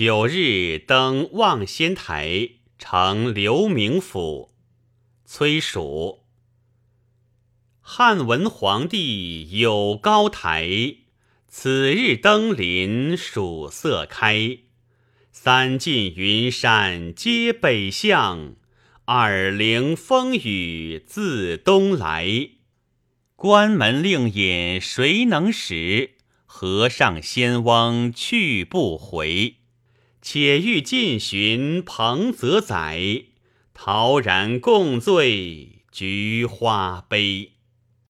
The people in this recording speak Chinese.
九日登望仙台，成刘明府。崔蜀。汉文皇帝有高台，此日登临曙色开。三晋云山皆北向，二陵风雨自东来。关门令尹谁能识？河上仙翁去不回。且欲尽寻彭泽载，陶然共醉菊花杯。